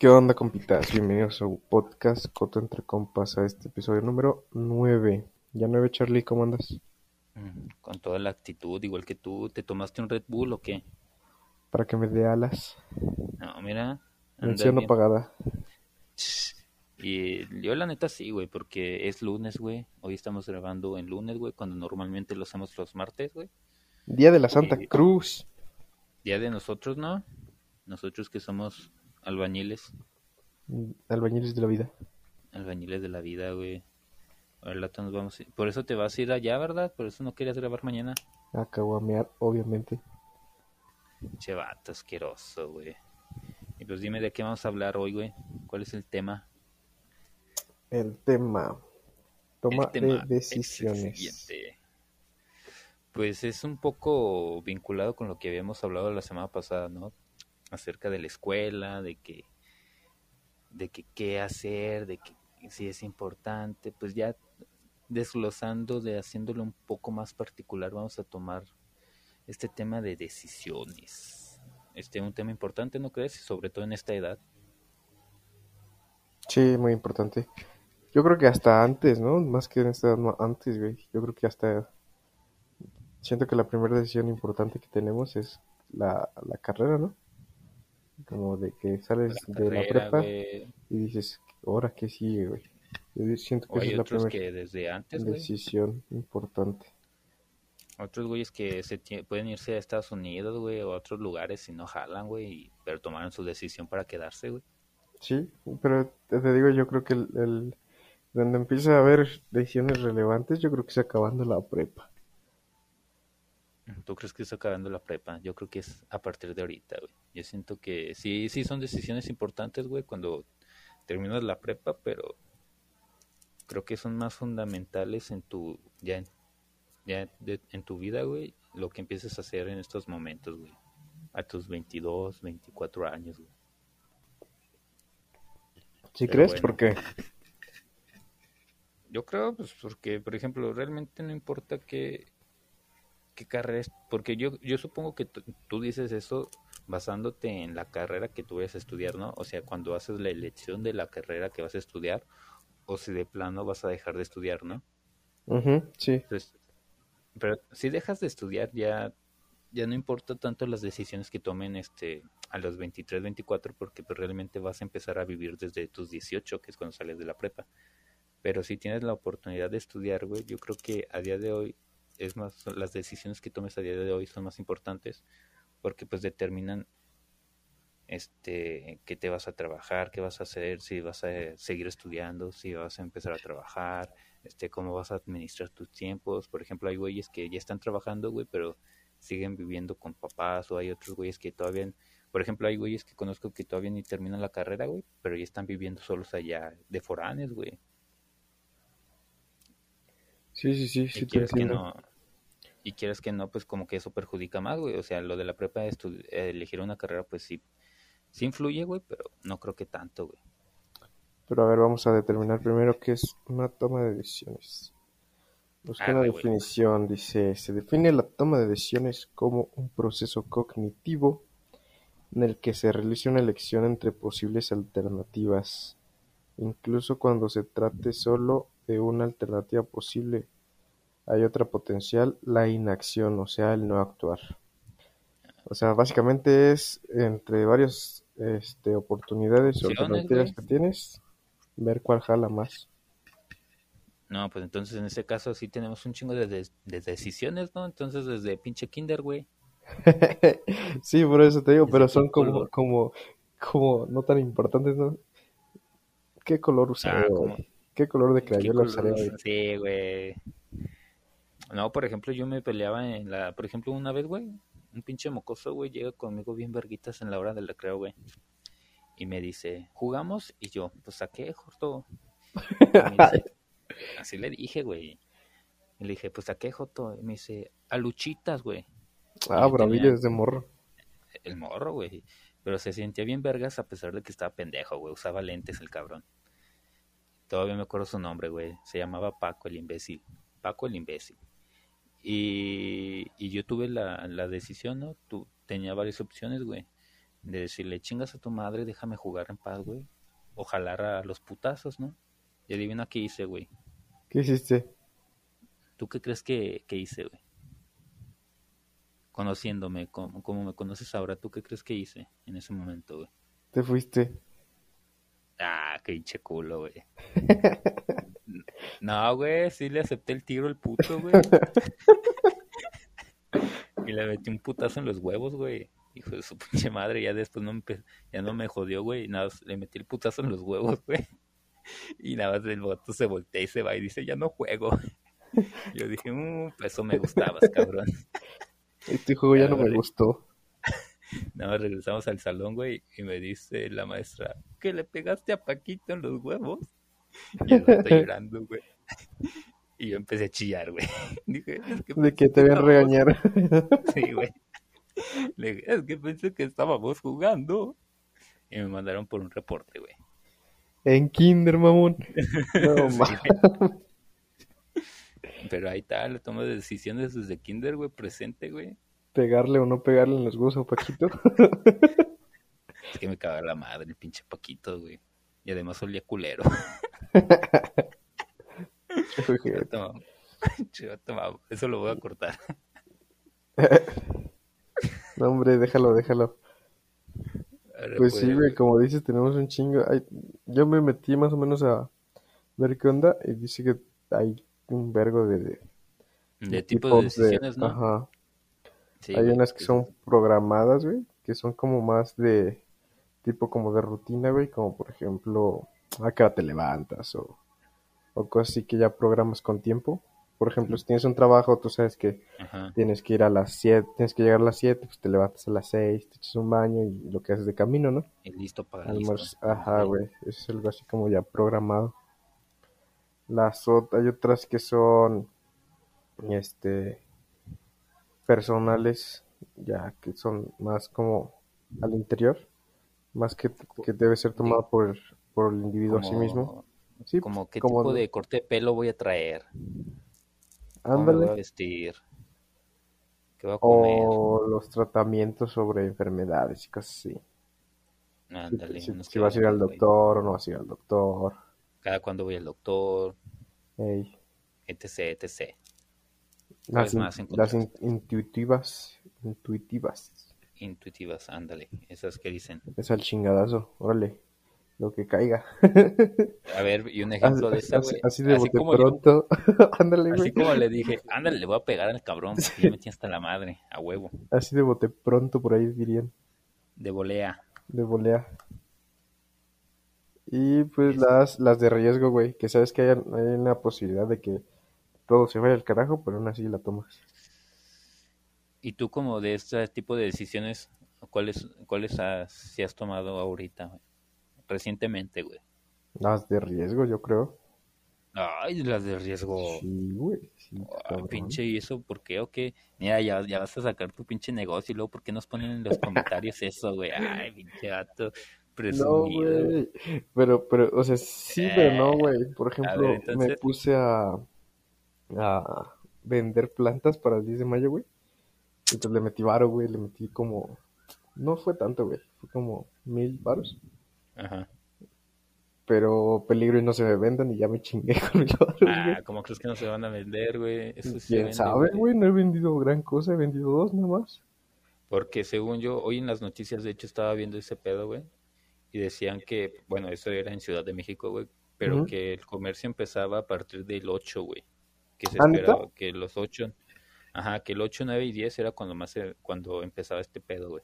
¿Qué onda, compitas? Bienvenidos a su podcast Coto entre Compas, a este episodio número 9. Ya 9, Charlie, ¿cómo andas? Mm, Con toda la actitud, igual que tú, ¿te tomaste un Red Bull o qué? Para que me dé alas. No, mira, Mención apagada. Y yo la neta sí, güey, porque es lunes, güey. Hoy estamos grabando en lunes, güey, cuando normalmente lo hacemos los martes, güey. Día de la Santa Sí. Cruz. Día de nosotros, ¿no? Nosotros que somos albañiles, Albañiles de la vida. albañiles de la vida, güey. Ahora nos vamos a ir- Por eso te vas a ir allá, ¿verdad? Por eso no querías grabar mañana. A caguamear, obviamente. Che vato asqueroso, güey. Y pues dime de qué vamos a hablar hoy, güey. ¿Cuál es el tema? El tema. Toma El tema de decisiones. Pues es un poco vinculado con lo que habíamos hablado la semana pasada, ¿no? Acerca de la escuela, de que, de que qué hacer, de que si es importante, pues ya desglosando, de haciéndolo un poco más particular, vamos a tomar este tema de decisiones. Este un tema importante, ¿no crees? Sobre todo en esta edad. Sí, muy importante. Yo creo que hasta antes, ¿no? Más que en esta edad, no, antes, güey. Yo creo que hasta... Siento que la primera decisión importante que tenemos es la, la carrera, ¿no? Como de que sales La de la prepa y dices, ¿ahora qué sigue, güey? Yo siento que O esa hay es la otros primera que desde antes, güey. decisión importante. Otros güeyes que se pueden irse a Estados Unidos, güey, o a otros lugares si no jalan, güey, pero tomaron su decisión para quedarse, güey. Sí, pero te, te digo, yo creo que el, el- donde empieza a haber decisiones relevantes, yo creo que es acabando la prepa. ¿Tú crees que está acabando la prepa? Yo creo que es a partir de ahorita, güey. Yo siento que sí, sí son decisiones importantes, güey, cuando terminas la prepa, pero creo que son más fundamentales en tu, ya, en, ya de- en tu vida, güey, lo que empieces a hacer en estos momentos, güey. A tus 22, 24 años, güey. ¿Sí Pero crees? bueno. Porque Yo creo, pues, porque, por ejemplo, realmente no importa qué, qué carrera es, porque yo, yo supongo que tú- dices eso basándote en la carrera que tú vayas a estudiar, ¿no? O sea, cuando haces la elección de la carrera que vas a estudiar, o si de plano vas a dejar de estudiar, ¿no? Sí, Entonces, pero si dejas de estudiar, ya, ya no importa tanto las decisiones que tomen este a los 23, 24, porque pues, realmente vas a empezar a vivir desde tus 18, que es cuando sales de la prepa. Pero si tienes la oportunidad de estudiar, güey, yo creo que a día de hoy es más, las decisiones que tomes a día de hoy son más importantes, porque pues determinan este qué te vas a trabajar, qué vas a hacer, si vas a eh, seguir estudiando, si vas a empezar a trabajar, este, cómo vas a administrar tus tiempos. Por ejemplo, hay güeyes que ya están trabajando, güey, pero siguen viviendo con papás, o hay otros güeyes que todavía, por ejemplo, hay güeyes que conozco que todavía ni terminan la carrera, güey, pero ya están viviendo solos allá de foráneos, güey. sí, sí, sí, sí te que no, y quieres que no, pues como que eso perjudica más, güey. O sea, lo de la prepa, elegir una carrera, pues sí, sí influye, güey, pero no creo que tanto, güey. Pero a ver, vamos a determinar primero qué es una toma de decisiones. Busca una Arre, güey. definición, dice, se define la toma de decisiones como un proceso cognitivo en el que se realiza una elección entre posibles alternativas, incluso cuando se trate solo de una alternativa posible. Hay otra potencial, la inacción, o sea, el no actuar. O sea, básicamente es entre varias este, oportunidades o alternativas que tienes, ver cuál jala más. No, pues entonces en ese caso sí tenemos un chingo de, decisiones, ¿no? Entonces desde pinche kinder, güey. Sí, por eso te digo, pero son como, como, como no tan importantes, ¿no? ¿Qué color usaría Ah, ¿Qué color de ¿qué crayola usas? Sí, güey. No, por ejemplo, yo me peleaba en la, por ejemplo, una vez, güey, un pinche mocoso, güey, llega conmigo bien verguitas en la hora del recreo, güey. Y me dice, ¿jugamos? Y yo, pues saqué, Joto. Y me dice, así le dije, güey. Y le dije, pues saqué, Joto. Y me dice, a luchitas, güey. Ah, bravillo tenía desde morro. el morro, güey. Pero se sentía bien vergas a pesar de que estaba pendejo, güey. Usaba lentes el cabrón. Todavía me acuerdo su nombre, güey. Se llamaba Paco el imbécil. Paco el imbécil. Y, y yo tuve la, la decisión, ¿no? Tu, tenía varias opciones, güey. De decirle, chingas a tu madre, déjame jugar en paz, güey. O jalar a los putazos, ¿no? Y adivina qué hice, güey. ¿Qué hiciste? ¿Tú qué crees que, que hice, güey? Conociéndome, como, como me conoces ahora, ¿tú qué crees que hice en ese momento, güey? Te fuiste. Ah, qué hinche culo, güey. no, güey, sí le acepté el tiro al puto, güey. y le metí un putazo en los huevos, güey. Hijo de su pinche madre, ya después no me, ya no me jodió, güey. y Nada, más le metí el putazo en los huevos, güey. Y nada más el voto se voltea y se va y dice, ya no juego. Yo dije, mmm, eso me gustabas, cabrón. Este juego ya no me gustó. Nada más regresamos al salón, güey, y me dice la maestra, que le pegaste a Paquito en los huevos. Y el llorando, güey. Y yo empecé a chillar, güey. Dije, es que De que te estábamos- regañar. Sí, güey. Le dije, es que pensé que estábamos jugando. Y me mandaron por un reporte, güey. en Kinder, mamón. No, Sí. Pero ahí está, la toma de decisiones desde kinder, güey, presente, güey. Pegarle o no pegarle en los huevos a Paquito. Es que me cagaba la madre, el pinche Paquito, güey. Y además olía culero. Eso lo voy a cortar. No, hombre, déjalo, déjalo. Ahora, Pues sí, güey, como dices, tenemos un chingo. Ay, yo me metí más o menos a ver qué onda y dice que hay un vergo de, de De tipo de decisiones, ¿no? Ajá. Sí, Hay güey, unas que son programadas, güey, que son como más de tipo como de rutina, güey, como por ejemplo, a qué hora te levantas o, o cosas así que ya programas con tiempo. Por ejemplo, si tienes un trabajo, tú sabes que Ajá. tienes que ir a las 7, tienes que llegar a las 7, pues te levantas a las 6, te echas un baño y lo que haces de camino, ¿no? Y listo para Almuerzo. Ajá, güey. Eso es algo así como ya programado. Las hay otras que son este personales, ya que son más como al interior, más que, que debe ser tomado por, por el individuo a sí mismo. Sí, Como qué como tipo de- de corte de pelo voy a traer. ¿Cómo me voy a ándale. vestir? ¿Qué voy a comer? O los tratamientos sobre enfermedades y cosas así. Si- Ándale, vas a ir al doctor o no vas a ir al doctor. Cada cuando voy al doctor, Ey. etc, etc. Las, ¿Cuáles in- más las in- intuitivas, intuitivas. Intuitivas, ándale. Esas que dicen. Es al chingadazo, órale, lo que caiga. A ver, y un Así, ejemplo de esa, así- güey. así de bote como yo- pronto. Ándale, así como le dije, ándale, le voy a pegar al cabrón, porque ya metí hasta la madre, a huevo, Así de bote pronto, por ahí dirían, de volea. de volea. Y pues Es- las, las de riesgo, güey, que sabes que hay, hay una posibilidad de que todo se vaya al carajo, pero aún así la tomas. Y tú como de este tipo de decisiones, ¿cuáles, cuáles has, si has tomado ahorita, güey? Recientemente, güey. Las de riesgo, yo creo. Ay, las de riesgo. Sí, güey, sí, pinche, ¿y eso por qué o qué? Mira, ya, ya vas a sacar tu pinche negocio y luego, ¿por qué nos ponen en los comentarios eso, güey? Ay, pinche gato, No, presumido. güey. Pero, pero, o sea, sí, pero no, güey. Por ejemplo, ver, entonces. me puse a, a vender plantas para el 10 de mayo, güey. Y pues le metí varo, güey. Le metí como. No fue tanto, güey. Fue como mil varos. Ajá. Pero peligro y no se me vendan y ya me chingué con mil varos, güey. Ah, ¿cómo crees que no se van a vender, güey? Eso sí se ¿Quién vende, sabe, güey? No he vendido gran cosa, he vendido dos nada más. Porque según yo, hoy en las noticias, de hecho, estaba viendo ese pedo, güey. Y decían que, bueno, eso era en Ciudad de México, güey. Pero que el comercio empezaba a partir del 8, güey. Que se ¿Ah, esperaba que los 8, ajá, que el 8, 9 y 10 era cuando más, se- cuando empezaba este pedo, güey.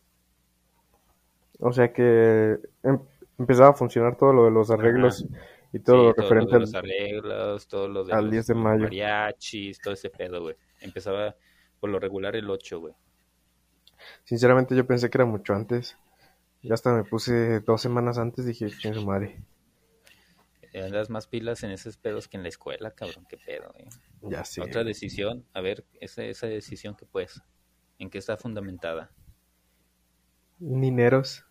O sea que em- empezaba a funcionar todo lo de los arreglos y todo Sí, lo todo referente lo de al, los arreglos, todo lo de al los 10 de mayo. mariachis, todo ese pedo, güey. Empezaba por lo regular el 8, güey. Sinceramente yo pensé que era mucho antes. Ya hasta me puse dos semanas antes, dije, chingue su madre. Andas más pilas en esos pedos que en la escuela, cabrón, qué pedo, güey. Ya sé. Otra decisión, a ver, esa, esa decisión que pues, ¿en qué está fundamentada? Nineros.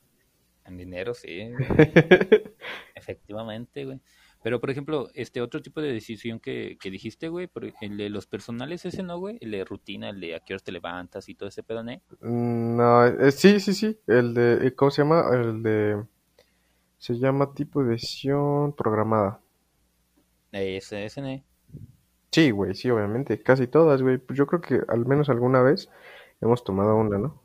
En dinero, sí, efectivamente, güey. Pero, por ejemplo, este otro tipo de decisión que, que dijiste, güey, el de los personales, ese no, güey, el de rutina, el de a qué horas te levantas y todo ese pedo, ¿no? Mm, no, eh, sí, sí, sí, el de, ¿cómo se llama? El de, se llama tipo de decisión programada. ¿no? Sí, güey, sí, obviamente, casi todas, güey. Pues yo creo que al menos alguna vez hemos tomado una, ¿no?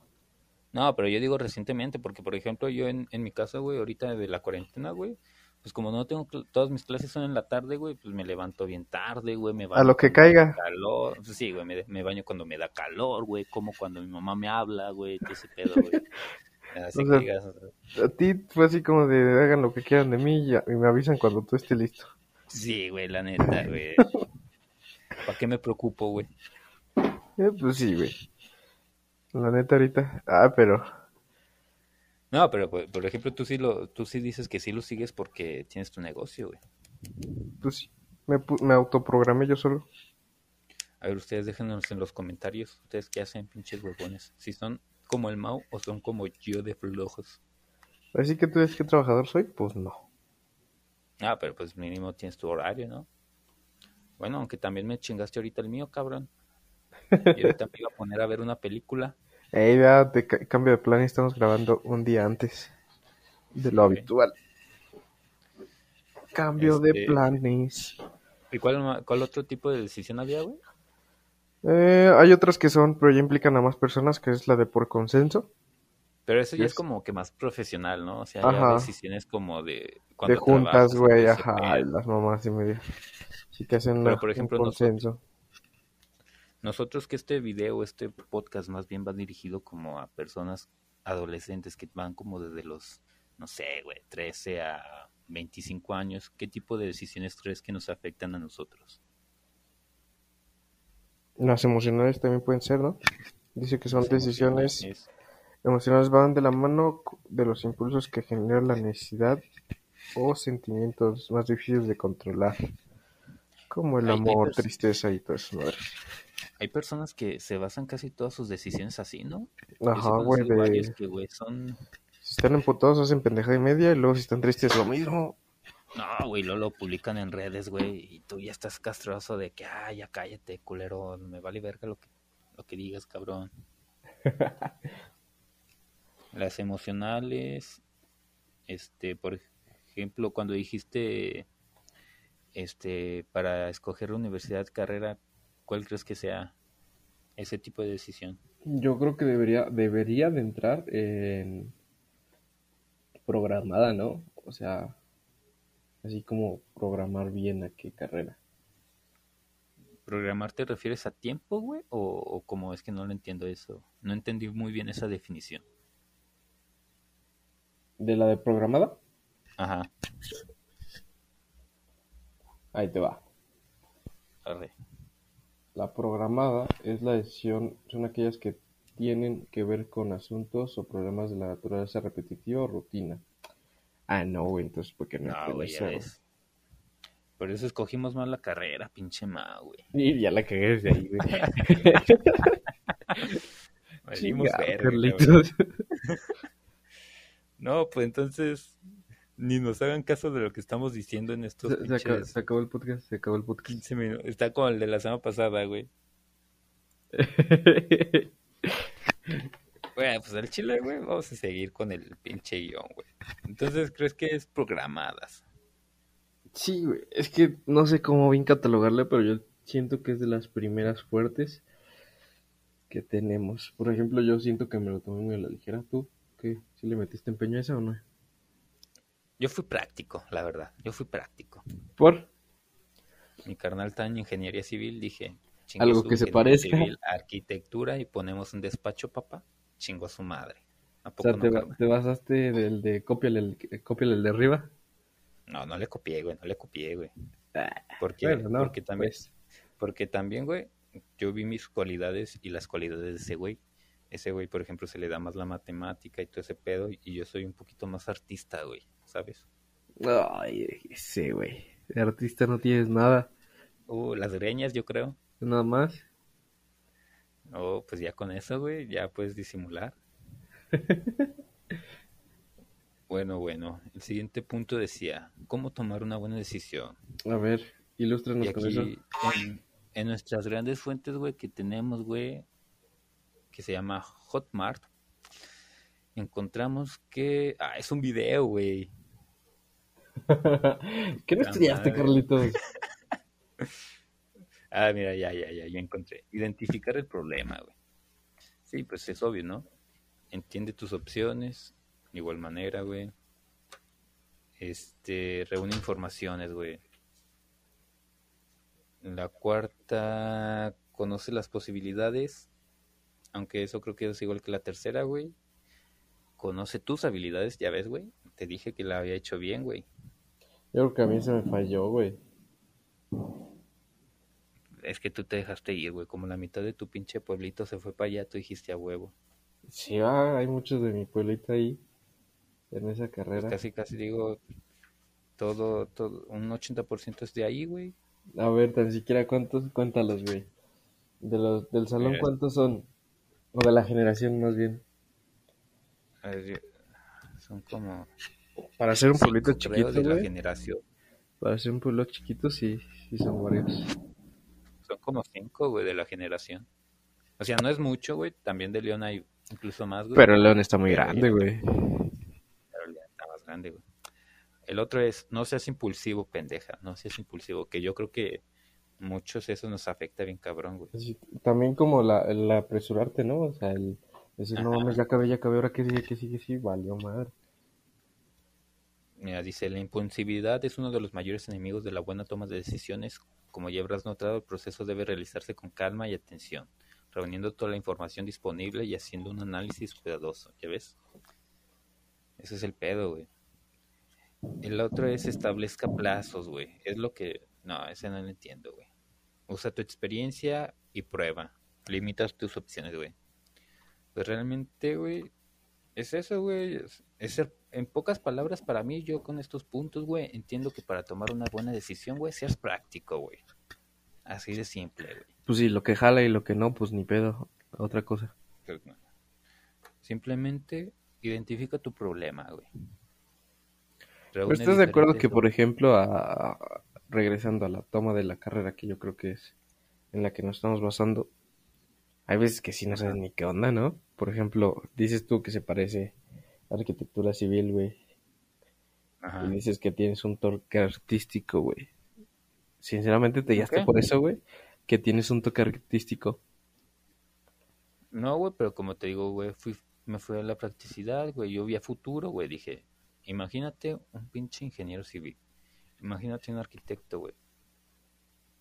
No, pero yo digo recientemente, porque por ejemplo yo en, en mi casa, güey, ahorita de la cuarentena, güey, pues como no tengo todas mis clases son en la tarde, güey, pues me levanto bien tarde, güey, me baño. A lo que caiga. Calor, pues sí, güey, me, baño cuando me da calor, güey, como cuando mi mamá me habla, güey, todo ese pedo, güey. Así que digas, a ti fue así como de hagan lo que quieran de mí y, y me avisan cuando tú estés listo. Sí, güey, la neta, güey. ¿Para qué me preocupo, güey? Eh, pues sí, güey. La neta ahorita. Ah, pero no, pero por ejemplo, tú sí lo, tú sí dices que sí lo sigues porque tienes tu negocio, güey. Pues sí, me, me autoprogramé yo solo. A ver, ustedes déjenos en los comentarios, ustedes qué hacen, pinches huevones. Si son como el Mau o son como yo de flojos. Así que tú dices que trabajador soy, pues no. Ah, pero pues mínimo tienes tu horario, ¿no? Bueno, aunque también me chingaste ahorita el mío, cabrón. Y ahorita me iba a poner a ver una película Ey, vea, de cambio de plan, estamos grabando un día antes de lo habitual. Cambio de este, planes. ¿Y cuál, cuál otro tipo de decisión había, güey? Eh, hay otras que son, pero ya implican a más personas, que es la de por consenso. Pero eso ya es, como que más profesional, ¿no? O sea, hay decisiones como de... De juntas, güey, ajá, las mamás y media. Sí que hacen pero, por ejemplo, un consenso. Nosotros que este video, este podcast más bien va dirigido como a personas adolescentes que van como desde los, no sé, güey, 13 a 25 años, ¿qué tipo de decisiones crees que nos afectan a nosotros? Las emocionales también pueden ser, ¿no? Dice que son decisiones emocionales van de la mano de los impulsos que generan la necesidad o sentimientos más difíciles de controlar, como el amor, tristeza y todo eso. Hay personas que se basan casi todas sus decisiones así, ¿no? Ajá, güey, de... Que, güey, son... Si están emputados hacen pendeja y media y luego si están tristes lo mismo. No, güey, luego lo publican en redes, güey, y tú ya estás castroso de que, ah, ya cállate, culero, me vale verga lo que, lo que digas, cabrón. Las emocionales, este, por ejemplo, cuando dijiste, este, para escoger universidad, carrera, ¿Cuál crees que sea ese tipo de decisión? Yo creo que debería, debería de entrar en programada, ¿no? O sea, así como programar bien a qué carrera. ¿Programar te refieres a tiempo, güey? O, o como es que no lo entiendo eso? No entendí muy bien esa definición. ¿De la de programada? Ajá. Ahí te va. ver. La programada es la decisión, son aquellas que tienen que ver con asuntos o problemas de la naturaleza repetitiva o rutina. Ah, no, güey, entonces, ¿por qué no? No, güey, ya ves. Por eso escogimos más la carrera, pinche ma, güey. Y ya la cagué desde ahí, güey. Valimos No, pues entonces, ni nos hagan caso de lo que estamos diciendo en estos se, se, acabó, el podcast, se acabó el podcast. 15 minutos. Está como el de la semana pasada, güey. bueno, pues el chile, güey, vamos a seguir con el pinche guion, güey. Entonces, ¿crees que es programadas? Sí, güey, es que no sé cómo bien catalogarle, pero yo siento que es de las primeras fuertes que tenemos. Por ejemplo, yo siento que me lo tomé muy a la ligera. ¿Tú qué? ¿Si le metiste empeño a esa o no? Yo fui práctico, la verdad. Yo fui práctico. ¿Por? Mi carnal está en ingeniería civil, dije. Algo que se parezca. arquitectura y ponemos un despacho, papá. Chingo a su madre. o sea, te, basaste del de copiale el, el de arriba? No, no le copié, güey. No le copié, güey. Ah, porque, porque también, pues. porque también, güey, yo vi mis cualidades y las cualidades de ese güey. Ese güey, por ejemplo, se le da más la matemática y todo ese pedo, y yo soy un poquito más artista, güey. ¿sabes? Ay, sí, güey. De artista no tienes nada. Uh, las greñas, yo creo. Nada más. Oh, pues ya con eso, güey, ya puedes disimular. Bueno, bueno. El siguiente punto decía, ¿cómo tomar una buena decisión? A ver, ilústranos con eso. en, en nuestras grandes fuentes, güey, que tenemos, güey, que se llama Hotmart, encontramos que... Ah, es un video, güey. ¿Qué no estudiaste. Carlitos? Ah, mira, ya, ya, ya, ya encontré. Identificar el problema, güey. Sí, pues es obvio, ¿no? Entiende tus opciones, de igual manera, güey. Este, reúne informaciones, güey. La cuarta, conoce las posibilidades, aunque eso creo que es igual que la tercera, güey. Conoce tus habilidades, ya ves, güey. Te dije que la había hecho bien, güey. Yo creo que a mí se me falló, güey. Es que tú te dejaste ir, güey. Como la mitad de tu pinche pueblito se fue para allá, tú dijiste a huevo. Sí, ah, hay muchos de mi pueblito ahí, en esa Pues carrera. casi, casi digo, todo, todo, un 80% es de ahí, güey. A ver, tan siquiera cuántos, cuéntalos, güey. De los, del salón, Mira. ¿cuántos son? O de la generación, más bien. A ver, yo- Son como Para ser un pueblito chiquito, de la güey. generación. Para ser un pueblo chiquito, sí, sí son varios. Son como cinco, güey, de la generación. O sea, no es mucho, güey. También de León hay incluso más, güey. Pero León está muy grande, güey. Pero León está más grande, güey. El otro es, no seas impulsivo, pendeja. No seas impulsivo. Que yo creo que muchos eso nos afecta bien cabrón, güey. Sí, También como la, el apresurarte, ¿no? O sea, el decir, no mames, ya acabé, ya acabé, ahora qué sigue, qué sigue, sí, valió madre. Mira, dice, la impulsividad es uno de los mayores enemigos de la buena toma de decisiones. Como ya habrás notado, el proceso debe realizarse con calma y atención, reuniendo toda la información disponible y haciendo un análisis cuidadoso. ¿Ya ves? Ese es el pedo, güey. El otro es establezca plazos, güey. Es lo que... No, ese no lo entiendo, güey. Usa tu experiencia y prueba. Limitas tus opciones, güey. Pues realmente, güey, es eso, güey. Es ser, en pocas palabras, para mí, yo con estos puntos, güey, entiendo que para tomar una buena decisión, güey, seas práctico, güey. Así de simple, güey. Pues sí, lo que jala y lo que no, pues ni pedo. Otra cosa. Simplemente identifica tu problema, güey. Pero estás de acuerdo que, por ejemplo, a, regresando a la toma de la carrera, que yo creo que es en la que nos estamos basando, hay veces que sí no sabes ni qué onda, ¿no? Por ejemplo, dices tú que se parece arquitectura civil, güey, Ajá. y dices que tienes un toque artístico, güey. Sinceramente te guiaste qué? por eso, güey, que tienes un toque artístico. No, güey, pero como te digo, güey, fui, me fui a la practicidad, güey. Yo vi a futuro, güey. Dije, imagínate un pinche ingeniero civil. Imagínate un arquitecto, güey.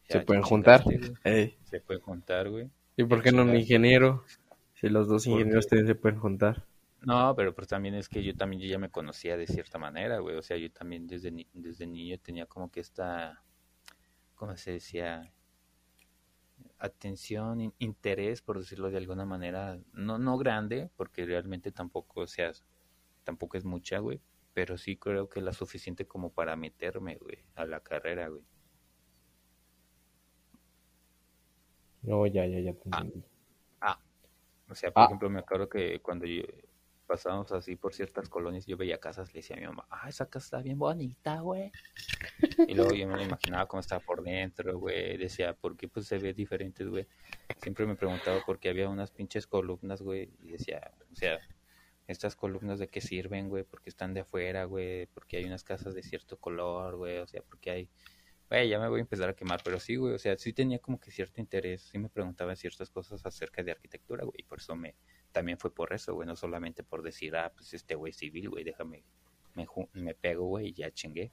Se pueden juntar. Ey, Se puede juntar, güey. ¿Y por qué no un ingeniero? Si los dos ingenieros también se pueden juntar. No, pero pues también es que yo también yo ya me conocía de cierta manera, güey. O sea, yo también desde, ni- desde niño tenía como que esta, ¿cómo se decía? Atención, in- interés, por decirlo de alguna manera. No, no grande, porque realmente tampoco, o sea, tampoco es mucha, güey. Pero sí creo que la suficiente como para meterme, güey, a la carrera, güey. No, ya, ya, ya te Ah. entendí. O sea, por Ah. ejemplo, me acuerdo que cuando yo pasábamos así por ciertas colonias, yo veía casas, le decía a mi mamá, ah, esa casa está bien bonita, güey. Y luego yo me imaginaba cómo estaba por dentro, güey. Decía, ¿por qué pues se ve diferente, güey? Siempre me preguntaba por qué había unas pinches columnas, güey. Y decía, o sea, estas columnas de qué sirven, güey, porque están de afuera, güey, porque hay unas casas de cierto color, güey, o sea, porque hay... Güey, ya me voy a empezar a quemar, pero sí, güey, o sea, sí tenía como que cierto interés, sí me preguntaba ciertas cosas acerca de arquitectura, güey, y por eso me, también fue por eso, güey, no solamente por decir, ah, pues este güey civil, güey, déjame, me, pego, güey, y ya chingué.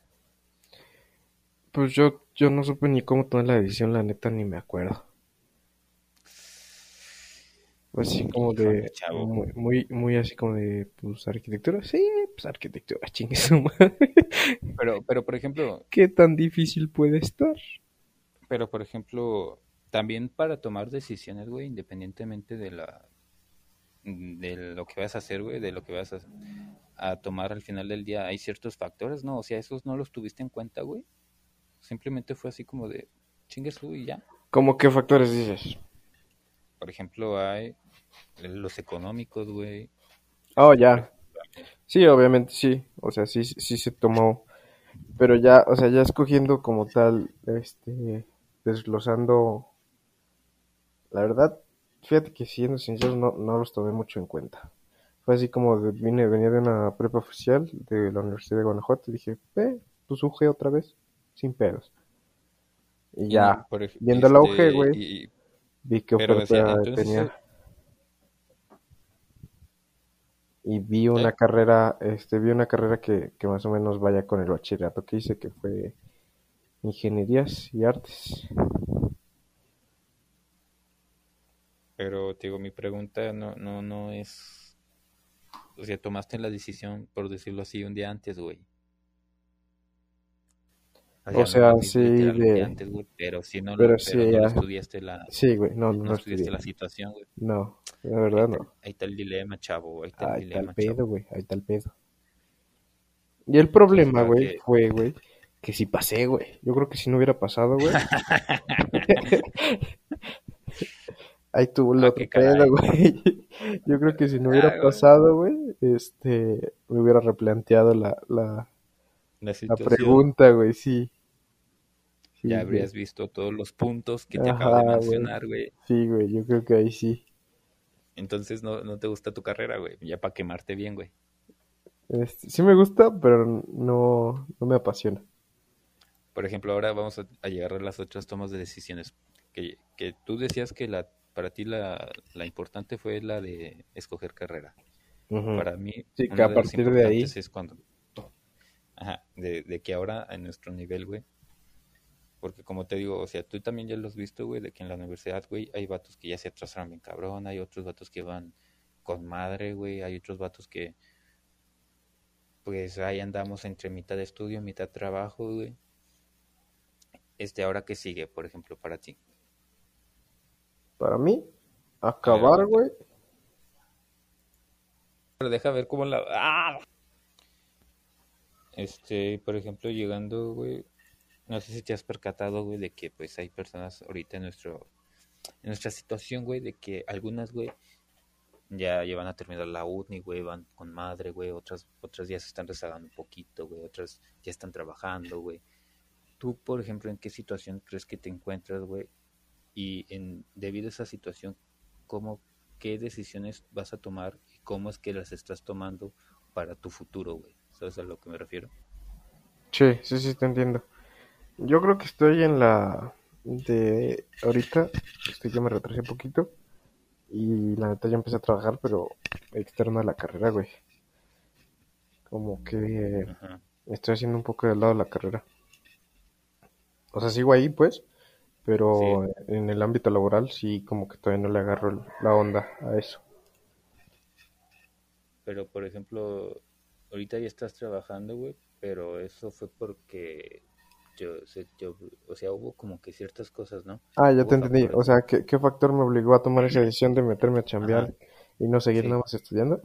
Pues yo, yo no supe ni cómo tomar la decisión, la neta, ni me acuerdo. Pues así como de, chavo. muy, muy, muy así como de, pues, arquitectura. Sí, pues, arquitectura, chingue su madre. Pero, pero, por ejemplo, ¿Qué tan difícil puede estar? pero, por ejemplo, también para tomar decisiones, güey, independientemente de la, de lo que vas a hacer, güey, de lo que vas a, a tomar al final del día, hay ciertos factores, ¿no? O sea, esos no los tuviste en cuenta, güey. Simplemente fue así como de, chingues tú y ya. ¿Cómo qué factores dices? Por ejemplo, hay los económicos, güey. Oh, ya. Sí, obviamente sí, o sea, sí, sí se tomó, pero ya, o sea, ya escogiendo como tal, este, desglosando, la verdad, fíjate que siendo sinceros no, no los tomé mucho en cuenta. Fue así como de- vine, venía de una prepa oficial de la Universidad de Guanajuato y dije, eh, pues UG otra vez, sin pedos. Y ya, por ej- viendo la UG, este, güey, y, vi sea, oferta entonces, tenía y vi una ¿eh? carrera, este, vi una carrera que, que más o menos vaya con el bachillerato que hice, que fue Ingenierías y Artes. Pero, te digo, mi pregunta no, no, no es, o sea, tomaste la decisión, por decirlo así, un día antes, güey. O O sea, no sí, de... antes, güey, pero si no lo, Pero no lo ya. estudiaste la, Sí, güey, no, no no estudiaste la situación, güey. No, la Ahí verdad está, no. ahí está el dilema, chavo, ahí está el Ahí está el dilema, pedo, chavo. güey, ahí está el pedo. Y el problema, güey, que, fue, güey, que sí pasé, güey. Yo creo que si no hubiera pasado, güey, ahí tuvo el ah, pedo, güey. Yo creo que si no hubiera Ah, pasado, güey, este, me hubiera replanteado la, la, la pregunta, güey, sí, ya sí, habrías visto todos los puntos que te acabo de mencionar, güey. sí, güey, yo creo que ahí sí. Entonces no, no te gusta tu carrera, güey, ya para quemarte bien, güey. Este, sí me gusta, pero no, no me apasiona. Por ejemplo, ahora vamos a, a llegar a las otras tomas de decisiones. Que, que tú decías que la, para ti la, la importante fue la de escoger carrera. Para mí, Sí, que a de partir de ahí, es cuando, ajá, de, de que ahora en nuestro nivel, güey, porque como te digo, o sea, tú también ya lo has visto, güey, de que en la universidad, güey, hay vatos que ya se atrasaron bien cabrón, hay otros vatos que van con madre, güey, hay otros vatos que, pues, ahí andamos entre mitad de estudio, mitad trabajo, güey. Este, ahora qué sigue, por ejemplo, para ti. Para mí, acabar, güey, Pero deja ver cómo la... ¡Ah! Este, por ejemplo, llegando, güey, no sé si te has percatado, güey, de que pues hay personas ahorita en nuestro, en nuestra situación, güey, de que algunas, güey, ya llevan a terminar la uni, güey, van con madre, güey, otras, otras ya se están rezagando un poquito, güey, otras ya están trabajando, güey. Tú, por ejemplo, ¿en qué situación crees que te encuentras, güey? Y en, debido a esa situación, ¿cómo, qué decisiones vas a tomar y cómo es que las estás tomando para tu futuro, güey? ¿Sabes a lo que me refiero? sí, sí, sí, te entiendo. Yo creo que estoy en la de ahorita, este, ya me retrasé un poquito y la neta ya empecé a trabajar, pero externo a la carrera, güey. Como que Ajá. estoy haciendo un poco del lado de la carrera. O sea, sigo ahí, pues, Sí, pero en el ámbito laboral sí como que todavía no le agarro la onda a eso. pero por ejemplo, ahorita ya estás trabajando, güey, pero eso fue porque yo, yo, o sea, hubo como que ciertas cosas, ¿no? Ah, ya Hubo te entendí. O sea, ¿qué, qué factor me obligó a tomar esa decisión de meterme a chambear ajá, y no seguir nada más estudiando?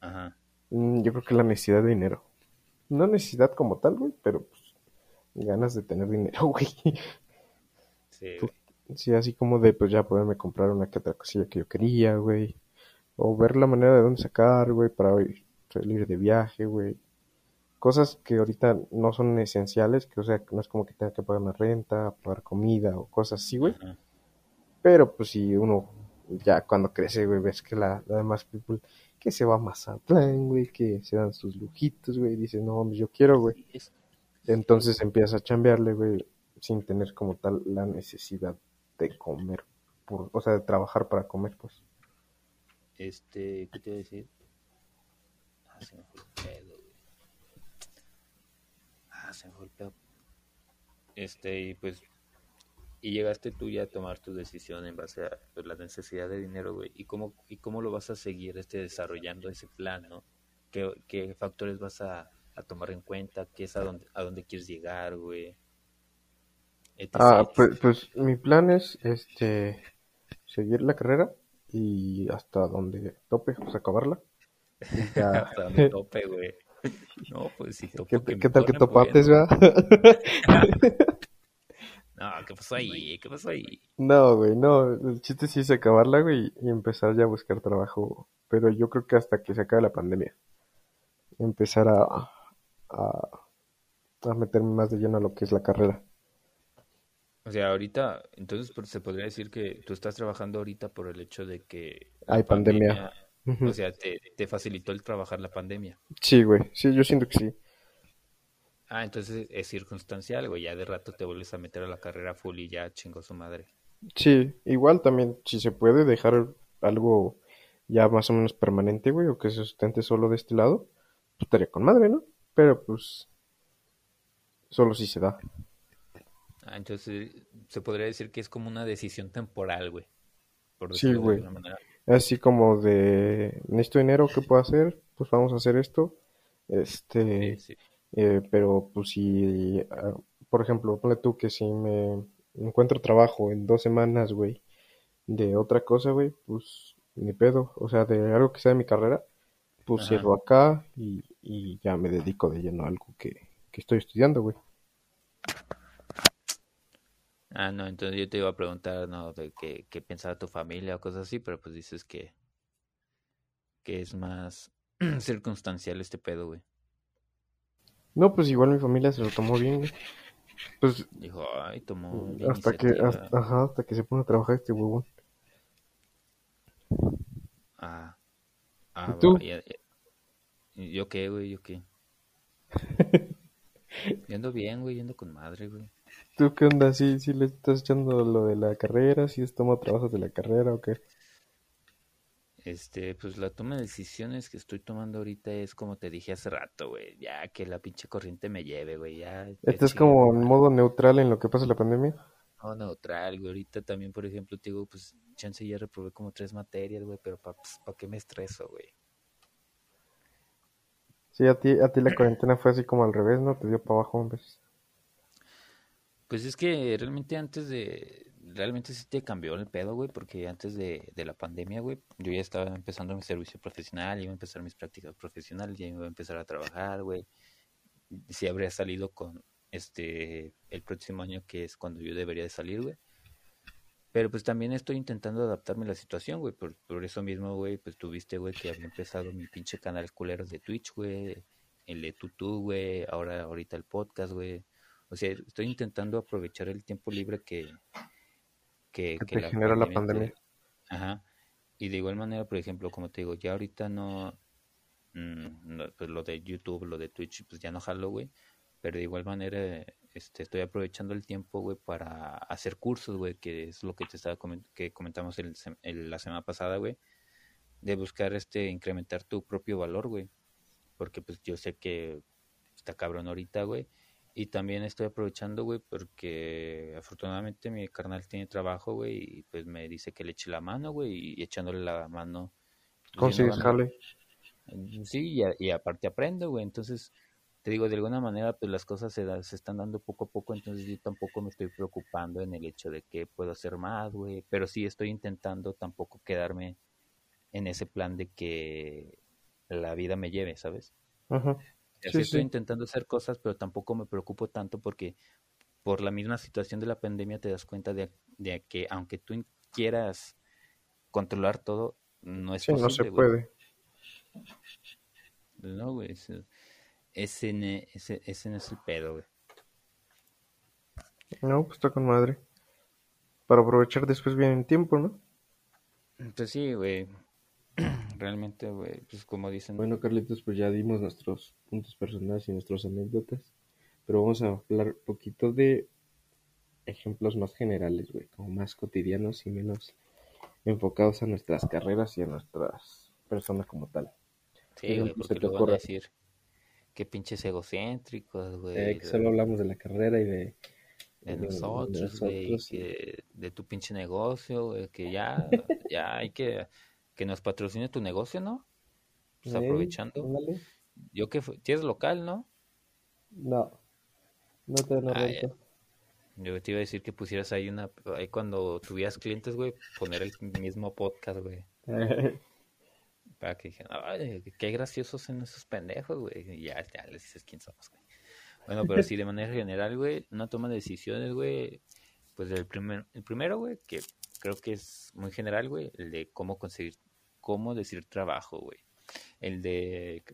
ajá, Mm, Yo creo que la necesidad de dinero. No necesidad como tal, güey, pero pues, ganas de tener dinero, güey. Sí, güey, Sí, así como de pues ya poderme comprar una que otra cosilla que yo quería, güey. O ver la manera de dónde sacar, güey, para ir- salir de viaje, güey. Cosas que ahorita no son esenciales, que o sea, no es como que tenga que pagar una renta, pagar comida o cosas así, güey. Pero pues si uno ya cuando crece, güey, ves que la, la demás people que se va más a plan, güey, que se dan sus lujitos, güey, dice, no, yo quiero, güey. Entonces empieza a chambearle, güey, sin tener como tal la necesidad de comer, por, o sea, de trabajar para comer, pues. este, ¿qué te iba a decir? Ah, se me fue el pedo, güey. Ah, se me fue el pedo. Este, y pues, y llegaste tú ya a tomar tu decisión en base a pues, la necesidad de dinero, güey. ¿Y cómo, y cómo lo vas a seguir este, desarrollando ese plan, no? ¿Qué, qué factores vas a, a tomar en cuenta? ¿Qué es a dónde, a dónde quieres llegar, güey? Etc, Ah, pues, pues mi plan es, este, seguir la carrera y hasta donde tope, pues acabarla. Hasta donde tope, güey. No, pues si ¿qué, topo que qué tal que topates, va? No, ¿qué pasó ahí? ¿Qué pasó ahí? No, güey, no, el chiste sí es acabarla, güey, y empezar ya a buscar trabajo, pero yo creo que hasta que se acabe la pandemia. empezar a, a, a meterme más de lleno a lo que es la carrera. O sea, ahorita, entonces se podría decir que tú estás trabajando ahorita por el hecho de que Hay pandemia. O sea, te, te facilitó el trabajar la pandemia. Sí, güey, sí, yo siento que sí. Ah, entonces es circunstancial, güey, ya de rato te vuelves a meter a la carrera full y ya chingó su madre. Sí, igual también, si se puede dejar algo ya más o menos permanente, güey, o que se sustente solo de este lado, pues estaría con madre, ¿no? Pero pues solo si se da. Entonces se podría decir que es como una decisión temporal, güey, por Sí, de güey. alguna manera. Así como de, necesito dinero, ¿qué puedo hacer? Pues vamos a hacer esto. Este, sí. eh, pero pues si, ah, por ejemplo, ponle tú que si me encuentro trabajo en dos semanas, güey, de otra cosa, güey, pues ni pedo. O sea, de algo que sea de mi carrera, pues Ajá. cierro acá y, y ya me dedico de lleno a algo que, que estoy estudiando, güey. Ah, no, entonces yo te iba a preguntar, ¿no? De qué, qué pensaba tu familia o cosas así, pero pues dices que, que es más circunstancial este pedo, güey. No, pues igual mi familia se lo tomó bien, güey. Pues Dijo, ay, tomó la hasta que, hasta, ajá, hasta que se pone a trabajar este huevón. Ah, ¿Y ah, tú? va, ya- ya- ¿Y ¿Yo qué, güey? ¿Yo qué? Yendo bien, güey, yendo con madre, güey. ¿Tú qué onda? ¿Sí, sí le estás echando lo de la carrera? ¿Sí has tomado trabajos de la carrera o qué? Este, pues la toma de decisiones que estoy tomando ahorita es como te dije hace rato, güey. Ya que la pinche corriente me lleve, güey. Ya, ya ¿Estás chingue mi como en modo neutral en lo que pasa la pandemia? No, neutral, güey. Ahorita también, por ejemplo, te digo, pues, chance ya reprobé como tres materias, güey, pero ¿para pa qué me estreso, güey? Sí, a ti, a ti la cuarentena fue así como al revés, ¿no? Te dio para abajo, hombre. Pues es que realmente antes de... Realmente sí te cambió el pedo, güey, porque antes de, de la pandemia, güey, yo ya estaba empezando mi servicio profesional, iba a empezar mis prácticas profesionales, ya iba a empezar a trabajar, güey. Sí habría salido con, este, el próximo año, que es cuando yo debería de salir, güey. Pero pues también estoy intentando adaptarme a la situación, güey. Por, por eso mismo, güey, pues tuviste, güey, que había empezado mi pinche canal culeros de Twitch, güey. El de Tutu, güey. Ahora, ahorita el podcast, güey. O sea, estoy intentando aprovechar el tiempo libre que, que, Que que te la genera la pandemia te-. Ajá. Y de igual manera, por ejemplo, como te digo, ya ahorita no, mm, no, pues lo de YouTube, lo de Twitch, pues ya no jalo, güey. Pero de igual manera, este, estoy aprovechando el tiempo, güey, para hacer cursos, güey, que es lo que te estaba comen- que comentamos el, el- la semana pasada, güey, de buscar, este, incrementar tu propio valor, güey. Porque, pues, yo sé que está cabrón ahorita, güey. Y también estoy aprovechando, güey, porque afortunadamente mi carnal tiene trabajo, güey, y pues me dice que le eche la mano, güey, y echándole la mano, no ¿Consigues jale? Mm, Sí, y, a- y aparte aprendo, güey. Entonces, te digo, de alguna manera, pues las cosas se, da- se están dando poco a poco, entonces yo tampoco me estoy preocupando en el hecho de que puedo hacer más, güey. Pero sí estoy intentando tampoco quedarme en ese plan de que la vida me lleve, ¿sabes? Ajá. Sí, sí estoy sí. intentando hacer cosas, pero tampoco me preocupo tanto porque por la misma situación de la pandemia te das cuenta de, de que aunque tú quieras controlar todo, no es Sí, no se posible, puede. No, güey. Ese, ese, ese, ese no es el pedo, güey. No, pues está con madre. Para aprovechar después bien el tiempo, ¿no? Pues sí, güey. Realmente, güey, pues como dicen, Bueno, Carlitos, pues ya dimos nuestros puntos personales y nuestras anécdotas, pero vamos a hablar un poquito de ejemplos más generales, güey, como más cotidianos y menos enfocados a nuestras carreras y a nuestras personas como tal. ¿Qué sí, güey, porque te van a decir qué pinches egocéntricos, Eh, güey, que solo hablamos de la carrera y de, de de nosotros, güey, que de tu pinche negocio, güey, que ya, ya hay que, que nos patrocine tu negocio, ¿no? Pues aprovechando. Yo que tienes local, ¿no? No, no te dan Ah. Yo te iba a decir que pusieras ahí una, ahí cuando tuvieras clientes, güey, poner el mismo podcast, güey. Para que dijeran, ay, qué graciosos son esos pendejos, güey. Y ya, ya les dices quién somos, güey. Bueno, pero sí, de manera general, güey, una toma de decisiones, güey. Pues el, primer, el primero, güey, que creo que es muy general, güey, el de cómo conseguir, cómo decir trabajo, güey. El de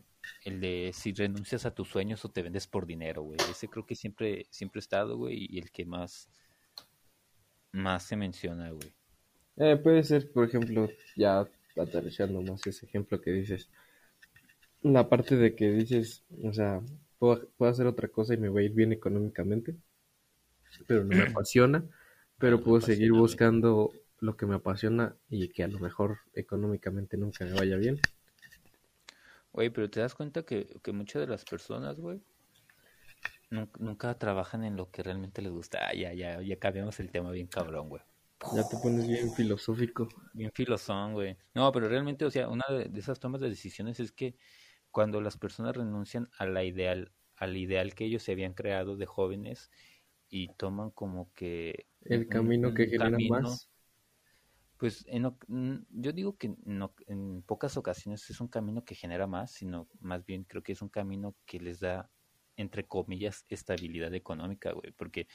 el de si renuncias a tus sueños o te vendes por dinero, güey. Ese creo que siempre, siempre ha estado, güey, y el que más, más se menciona, güey. Eh, puede ser, por ejemplo, ya aterrizando más ese ejemplo que dices, la parte de que dices, o sea, puedo, puedo hacer otra cosa y me va a ir bien económicamente, pero no me apasiona, pero puedo seguir buscando lo que me apasiona y que a lo mejor económicamente nunca me vaya bien. Güey, pero te das cuenta que, que muchas de las personas, güey, nunca, nunca trabajan en lo que realmente les gusta. Ah, ya, ya, ya cambiamos el tema bien cabrón, güey. Ya te pones bien filosófico. Bien filosón, güey. No, pero realmente, o sea, una de, de esas tomas de decisiones es que cuando las personas renuncian a la ideal, al ideal que ellos se habían creado de jóvenes y toman como que El un- camino que genera camino, más. Pues en yo digo que no, en pocas ocasiones es un camino que genera más, sino más bien creo que es un camino que les da, entre comillas, estabilidad económica, güey, porque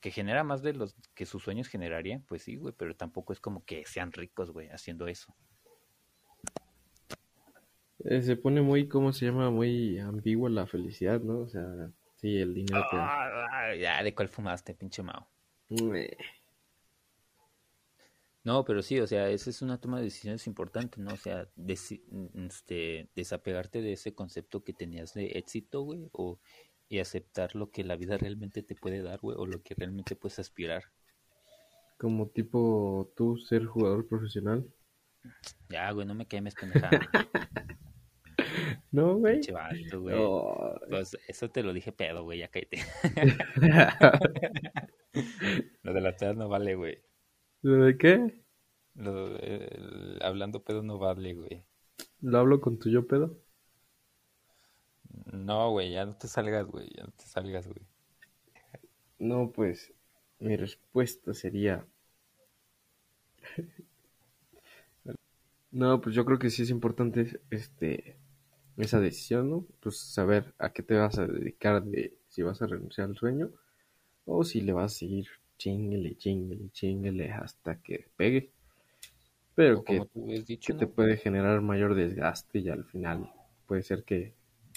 que genera más de los que sus sueños generarían, pues sí, güey, pero tampoco es como que sean ricos, güey, haciendo eso. Eh, se pone muy, ¿cómo se llama? Muy ambigua la felicidad, ¿no? O sea, sí, el dinero da. Ah, ya, ¿de cuál fumaste, pinche Mao? No, pero sí, o sea, esa es una toma de decisiones importante, ¿no? O sea, desi- este, desapegarte de ese concepto que tenías de éxito, güey, o, y aceptar lo que la vida realmente te puede dar, güey, o lo que realmente puedes aspirar. Como tipo tú ser jugador profesional. Ya, güey, no me quemes, pendejada. No, güey. Pinche vato, güey. Oh, Pues eso te lo dije pedo, güey, ya cállate. Lo de la peda no vale, güey. ¿Lo de qué? Lo el- hablando pedo no vale, güey. ¿Lo hablo con tu yo pedo? No, güey, ya no te salgas, güey, ya no te salgas, güey. No, pues mi respuesta sería... No, pues yo creo que sí es importante este esa decisión, ¿no? Pues saber a qué te vas a dedicar de si vas a renunciar al sueño o si le vas a seguir chinguele, chinguele, chinguele hasta que pegue. Pero que dicho, que te puede generar mayor desgaste y al final puede ser que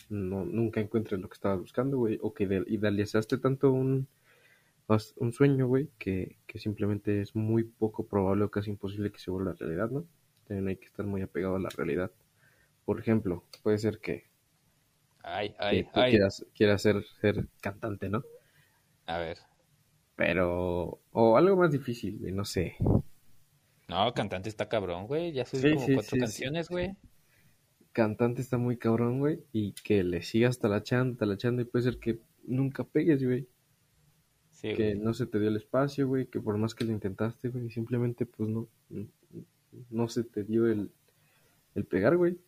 no, nunca encuentres lo que estabas buscando, güey, o que de- idealizaste tanto un, un sueño, güey, que, que simplemente es muy poco probable o casi imposible que se vuelva realidad, ¿no? También hay que estar muy apegado a la realidad. Por ejemplo, puede ser que, Ay, que ay, tú ay. quieras, quieras ser, ser cantante, ¿no? A ver. Pero, o algo más difícil, güey, no sé. No, cantante está cabrón, güey. Ya subí Sí, como sí, cuatro sí, canciones, güey. cantante está muy cabrón, güey, y que le sigas talachando, talachando, y puede ser que nunca pegues, güey, Sí, que güey. no se te dio el espacio, güey, que por más que lo intentaste, güey, simplemente, pues, no, no se te dio el, el pegar, güey,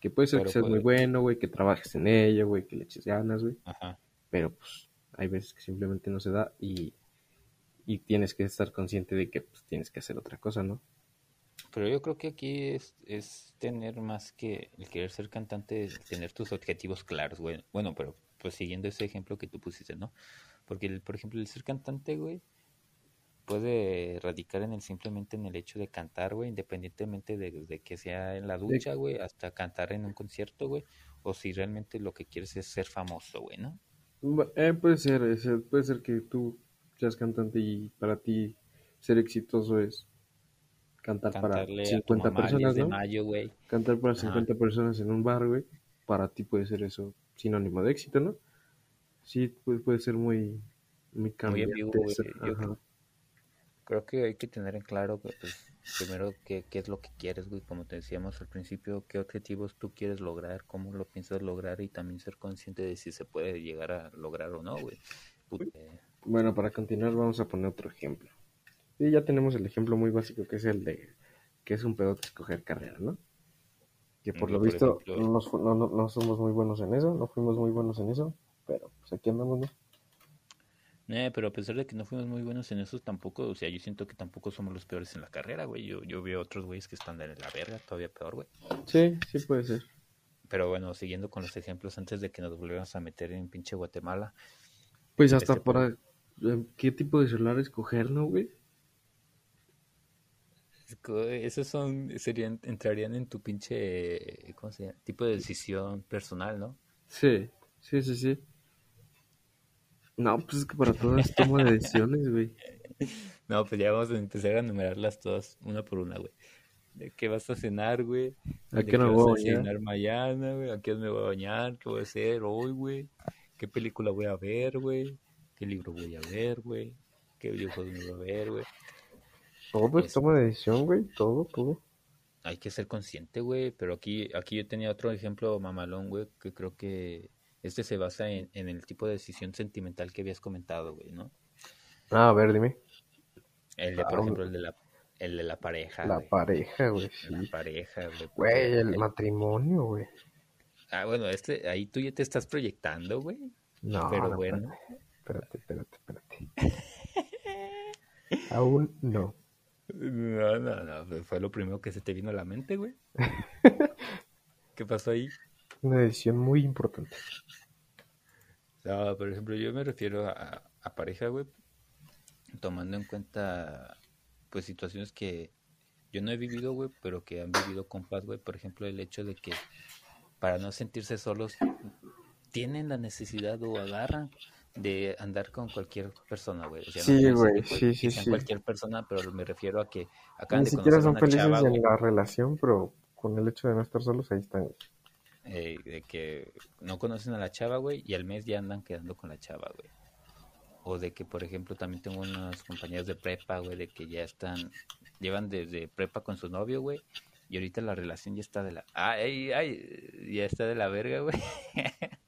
que puede ser Pero que seas muy puede- bueno, güey, que trabajes en ello, güey, que le eches ganas, güey, Ajá. pero, pues, hay veces que simplemente no se da, y, y tienes que estar consciente de que, pues, tienes que hacer otra cosa, ¿no? Pero yo creo que aquí es, es tener más que el querer ser cantante, es tener tus objetivos claros, güey. Bueno, pero pues siguiendo ese ejemplo que tú pusiste, ¿no? Porque, el- por ejemplo, el ser cantante, güey, puede radicar en el simplemente en el hecho de cantar, güey, independientemente de, de que sea en la ducha, güey, hasta cantar en un concierto, güey, o si realmente lo que quieres es ser famoso, güey, ¿no? Eh, puede ser, puede ser que tú seas cantante y para ti ser exitoso es cantar para Cantarle a tu 50 mamá el 10 personas, ¿no? mayo. Cantar para Ajá. 50 personas en un bar, güey. Para ti puede ser eso sinónimo de éxito, ¿no? Sí, puede, puede ser muy, muy cambiante. ambiguo, güey. Creo que hay que tener en claro, que, pues, primero, qué, qué es lo que quieres, güey, como te decíamos al principio, qué objetivos tú quieres lograr, cómo lo piensas lograr y también ser consciente de si se puede llegar a lograr o no, güey. Bueno, para continuar vamos a poner otro ejemplo. Y ya tenemos el ejemplo muy básico que es el de que es un pedote escoger carrera, ¿no? Que por lo por visto ejemplo- no, nos no, no, no somos muy buenos en eso, no fuimos muy buenos en eso, pero pues aquí andamos, ¿no? Eh, pero a pesar de que no fuimos muy buenos en eso, tampoco, o sea, yo siento que tampoco somos los peores en la carrera, güey. Yo, yo veo otros güeyes que están de la verga, todavía peor, güey. Sí, sí puede ser. Pero bueno, siguiendo con los ejemplos, antes de que nos volviéramos a meter en pinche Guatemala, Pues hasta Este, para eh, qué tipo de celular escoger, ¿no, güey? esos son, serían, entrarían en tu pinche, ¿cómo se llama? Tipo de decisión personal, ¿no? Sí, sí, sí, sí. No, pues es que para todas tomo de decisiones, güey. No, pues ya vamos a empezar a enumerarlas todas una por una, güey. ¿De qué vas a cenar, güey? ¿A qué no voy a cenar mañana, güey? ¿A qué me voy a bañar? ¿Qué voy a hacer hoy, güey? ¿Qué película voy a ver, güey? ¿Qué libro voy a ver, güey? ¿Qué videojuegos me voy a ver, güey? Todo pues toma de decisión, güey. Todo, todo. Hay que ser consciente, güey. Pero aquí, aquí yo tenía otro ejemplo mamalón, güey, que creo que este se basa en, en el tipo de decisión sentimental que habías comentado, güey, ¿no? Ah, a ver, dime. El de, por ah, ejemplo, el de la, el de la pareja. La pareja, güey. La pareja, güey. Güey, el, matrimonio, güey. Ah, bueno, este, ahí tú ya te estás proyectando, güey. No, pero bueno. Espérate, espérate, espérate. Aún no. No, no, no. Fue lo primero que se te vino a la mente, güey. ¿Qué pasó ahí? Una decisión muy importante. No, por ejemplo, yo me refiero a, a pareja, güey, tomando en cuenta pues situaciones que yo no he vivido, güey, pero que han vivido compas, güey, por ejemplo, el hecho de que para no sentirse solos tienen la necesidad o agarran de andar con cualquier persona, güey. sí, güey, sí, sí, sí. cualquier persona, pero me refiero a que acá Ni siquiera son felices en la relación, pero con el hecho de no estar solos, ahí están. Eh, de que no conocen a la chava, güey, y al mes ya andan quedando con la chava, güey. O de que, por ejemplo, también tengo unos compañeros de prepa, güey, de que ya están, llevan desde prepa con su novio, güey. Y ahorita la relación ya está de la... Ay, ay, ya está de la verga, güey.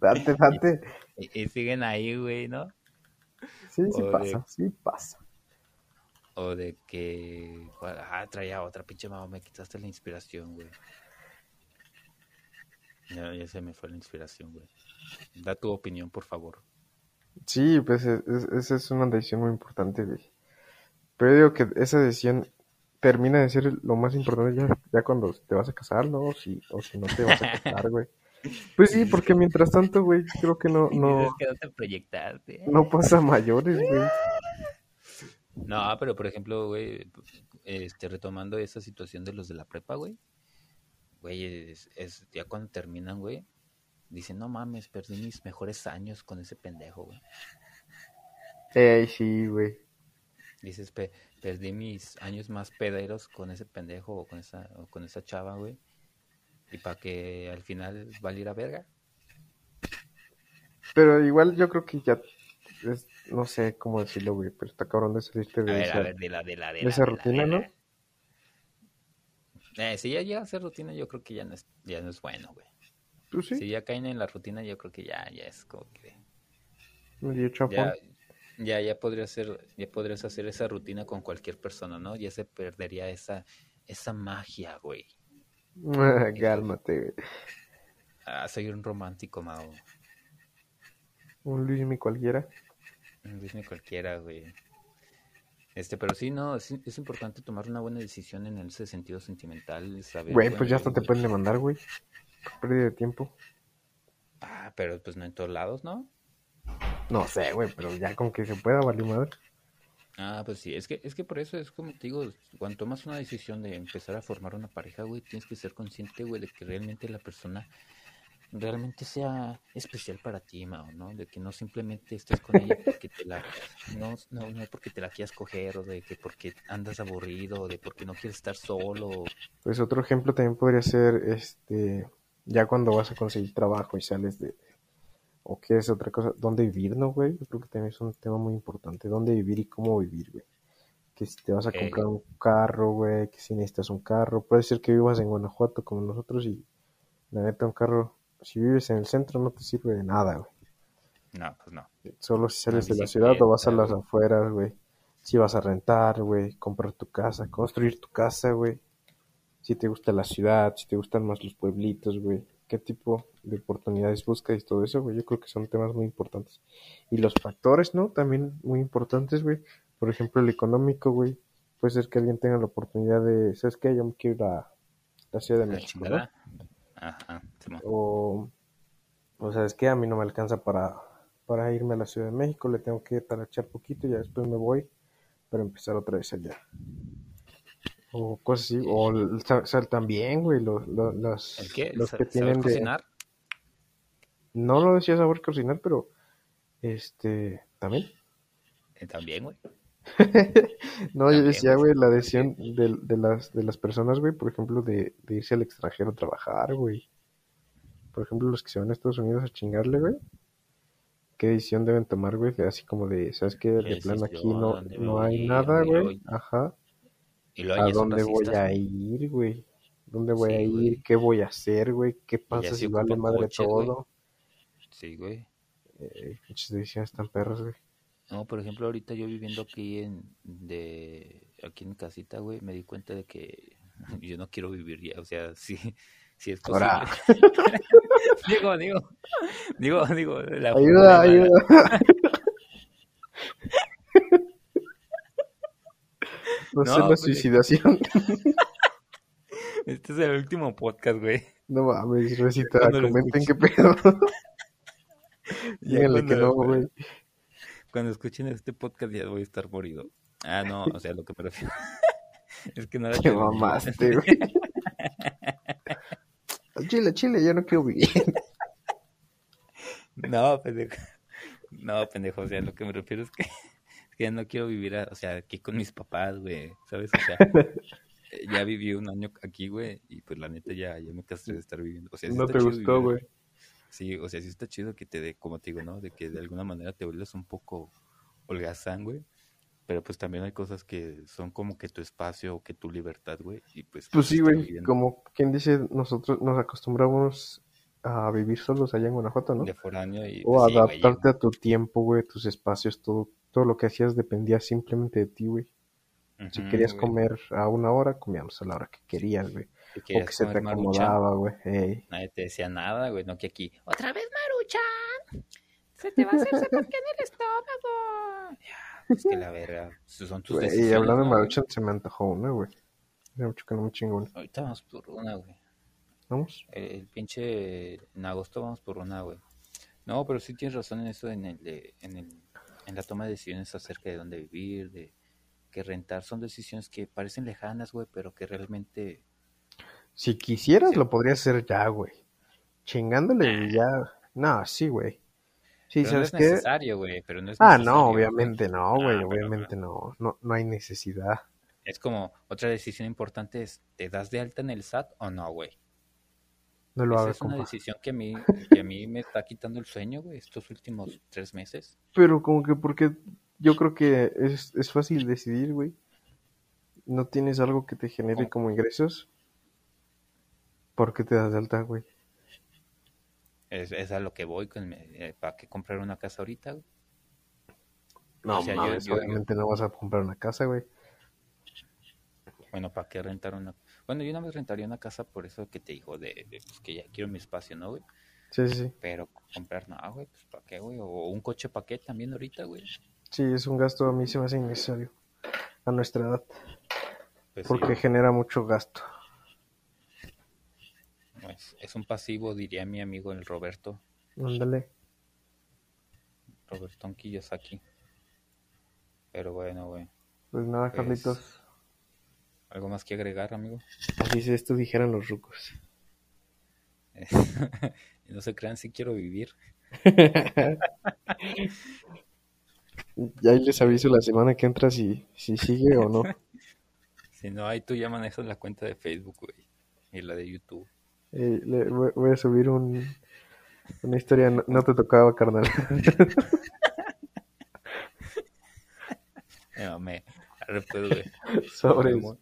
Date, date. Y, siguen ahí, güey, ¿no? Sí, sí pasa, sí pasa. O de que... Ah, traía otra pinche mamá, me quitaste la inspiración, güey. Ya, ya se me fue la inspiración, güey. Da tu opinión, por favor. Sí, pues esa es, una decisión muy importante, güey. Pero digo que esa decisión termina de ser lo más importante ya, ya cuando te vas a casar, ¿no? O si, o si no te vas a casar, güey. Pues sí, porque mientras tanto, güey, creo que no, no, no pasa mayores, güey. No, pero por ejemplo, güey, este, retomando esa situación de los de la prepa, güey, güey, es, es ya cuando terminan, güey, Dicen, no mames, perdí mis mejores años con ese pendejo, güey. Eh, sí, güey. Dices, perdí mis años más pederos con ese pendejo o con esa, o con esa chava, güey. Y para que al final valiera verga. Pero igual yo creo que ya es, no sé cómo decirlo, güey, pero está cabrón de salirte de, esa, de, la, de, la, de, esa rutina, ¿no? Eh, si ya llega a ser rutina, yo creo que ya no es, ya no es bueno, güey. Pues si ya caen en la rutina, yo creo que ya, ya es como que. ya, ya, ya podría ser, ya podrías hacer esa rutina con cualquier persona, ¿no? Ya se perdería esa, esa magia, güey. Cálmate, güey. Ah, soy un romántico, Mao. Un Luismi cualquiera. Un Luismi cualquiera, güey. Este, pero sí, no, es, es, importante tomar una buena decisión en ese sentido sentimental. Saber, güey, pues ya hasta te pueden demandar, güey. Pérdida de tiempo. Ah, pero pues no en todos lados, ¿no? No sé, güey, pero ya con que se pueda, vale madre. Ah, pues sí, es que, es que por eso es como te digo, cuando tomas una decisión de empezar a formar una pareja, güey, tienes que ser consciente, güey, de que realmente la persona realmente sea especial para ti, Mao, ¿no? De que no simplemente estés con ella porque te la, no, no, no porque te la quieras coger, o de que porque andas aburrido, o de porque no quieres estar solo. Pues otro ejemplo también podría ser, este, ya cuando vas a conseguir trabajo y sales de, o quieres otra cosa, dónde vivir, ¿no, güey? Yo creo que también es un tema muy importante, dónde vivir y cómo vivir, güey. Que si te vas a comprar un carro, güey, que si necesitas un carro, puede ser que vivas en Guanajuato como nosotros y la neta un carro, si vives en el centro no te sirve de nada, güey. No, pues no. Solo si sales de la ciudad o vas a las afueras, güey. Si vas a rentar, güey, comprar tu casa, construir tu casa, güey si te gusta la ciudad, si te gustan más los pueblitos, güey, qué tipo de oportunidades buscas y todo eso, güey, yo creo que son temas muy importantes. Y los factores, ¿no? También muy importantes, güey. Por ejemplo, el económico, güey. Puede ser que alguien tenga la oportunidad de, ¿sabes qué? Yo me quiero ir a la Ciudad de México, ¿no? Ajá, o, o ¿sabes qué? A mí no me alcanza para, para irme a la Ciudad de México, le tengo que talachar poquito y ya después me voy para empezar otra vez allá O cosas así. O, sea, también, güey, los, los, los, ¿El qué? los que ¿Saber tienen de... cocinar? No lo decía saber cocinar, pero este también. Eh, también, güey. No, yo decía, güey. la decisión de, de las de las personas, güey, por ejemplo, de, de irse al extranjero a trabajar, güey. Por ejemplo, los que se van a Estados Unidos a chingarle, güey. ¿Qué decisión deben tomar, güey? Así como de, ¿sabes qué? De ¿Qué plan aquí no, ¿Dónde no hay ir? nada, ¿Dónde güey. Ajá. Y ¿A dónde voy a ir, güey? ¿Dónde voy a ir? güey. ¿Qué voy a hacer, güey? ¿Qué pasa si vale madre güey. todo? Sí, güey. Eh, decisiones tan perras, güey. No, por ejemplo, ahorita yo viviendo aquí en de aquí en casita, güey, me di cuenta de que yo no quiero vivir ya, o sea, sí, sí es posible. Ahora. digo, digo, digo, digo, la Ayuda, ayuda. No, sé la pues, suicidación. Este es el último podcast, güey. No mames, Recita, comenten qué pedo. Díganle que no, güey. Cuando escuchen este podcast ya voy a estar morido. Ah, no, o sea, lo que me refiero. es que no Qué que- mamaste, güey. Chile, chile, yo no quiero vivir. No, pendejo. No, pendejo, o sea, lo que me refiero es que, es que ya no quiero vivir, a- o sea, aquí con mis papás, güey, ¿sabes? O sea, ya viví un año aquí, güey, y pues la neta ya, ya me cansé de estar viviendo. O sea, sí No te gustó, güey. Sí, o sea, sí está chido que te dé, como te digo, ¿no? De que de alguna manera te vuelves un poco holgazán, güey. Pero pues también hay cosas que son como que tu espacio o que tu libertad, güey. Y pues, Pues sí, güey. viviendo Como quien dice, nosotros nos acostumbramos a vivir solos allá en Guanajuato, ¿no? De foráneo y O pues, güey, adaptarte a tu tiempo, güey, tus espacios, todo, todo lo que hacías dependía simplemente de ti, güey. Si querías güey. comer a una hora, comíamos a la hora que querías, güey. Si O querías que se te comer acomodaba, güey. Ey. Nadie te decía nada, güey, no que aquí. Otra vez Maruchan. Se te va a hacer sepa que en el estómago. Ya, pues que la verga. Son tus Güey, decisiones. Y hablando de. Maruchan, se me antojó una, güey. Hace mucho que no me chingo una. Ahorita vamos por una, güey. ¿Vamos? El, el pinche. En agosto vamos por una, güey. No, pero sí tienes razón en eso, en el, de- en el, en la toma de decisiones acerca de dónde vivir, de que rentar. Son decisiones que parecen lejanas, güey, pero que realmente. Si quisieras, Sí. lo podrías hacer ya, güey. Chingándole ya. No, sí, güey. Sí, pero no ¿sabes es necesario, güey. Pero no es Ah, no, güey. obviamente no, güey. Ah, pero- obviamente no. no. No hay necesidad. Es como otra decisión importante es, ¿te das de alta en el SAT o no, güey? No lo Esa hagas, es una decisión que a mí, que a mí me está quitando el sueño, güey, estos últimos tres meses. Pero como que porque yo creo que es, es fácil decidir, güey. No tienes algo que te genere como ingresos. ¿Por qué te das de alta, güey? Es, es a lo que voy, con, eh, ¿para qué comprar una casa ahorita, güey? No, O sea, mames, yo- yo- obviamente no vas a comprar una casa, güey. Bueno, ¿para qué rentar una? Bueno, yo una vez rentaría una casa por eso que te digo, de, de, pues, que ya quiero mi espacio, ¿no, güey? Sí, sí. Pero comprar nada, güey, pues ¿para qué, güey? O un coche, ¿para qué también ahorita, güey? Sí, es un gasto a mí se me hace innecesario. A nuestra edad. Pues sí, Porque genera mucho gasto. Pues, es un pasivo, diría mi amigo el Roberto, Ándale. Roberto Kiyosaki. Pero bueno, güey. Pues nada, Pues- Carlitos. ¿Algo más que agregar, amigo? Así es, esto dijeran los rucos. no se crean si quiero vivir. Ya ahí les aviso la semana que entra si, si sigue o no. Si no, ahí tú ya manejas la cuenta de Facebook, güey. Y la de YouTube. Eh, voy a subir un, una historia, no, te tocaba, carnal. no, me después, güey. Sobre Un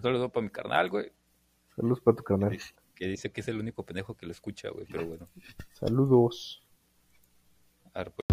saludo para mi carnal, güey. Saludos para tu carnal. Que dice que es el único pendejo que lo escucha, güey, pero bueno. Saludos. Pues.